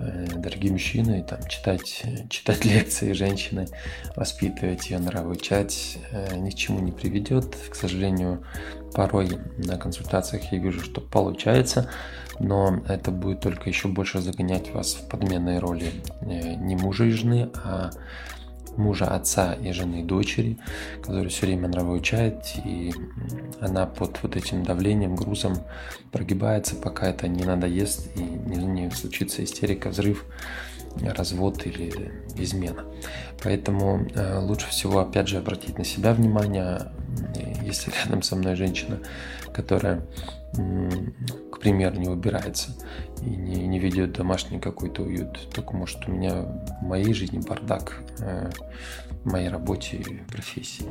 э, дорогие мужчины, там, читать, читать лекции женщины, воспитывать ее, нравоучать э, ни к чему не приведет. К сожалению, порой на консультациях я вижу, что получается, но это будет только еще больше загонять вас в подменные роли не мужа и жены, а мужа, отца и жены дочери, который все время нравоучает, и она под вот этим давлением, грузом прогибается, пока это не надоест, и не, не случится истерика, взрыв, развод или измена. Поэтому э, лучше всего, опять же, обратить на себя внимание, если рядом со мной женщина, которая к примеру, не убирается и не, не ведет домашний какой-то уют. Только может у меня в моей жизни бардак, э, в моей работе и профессии.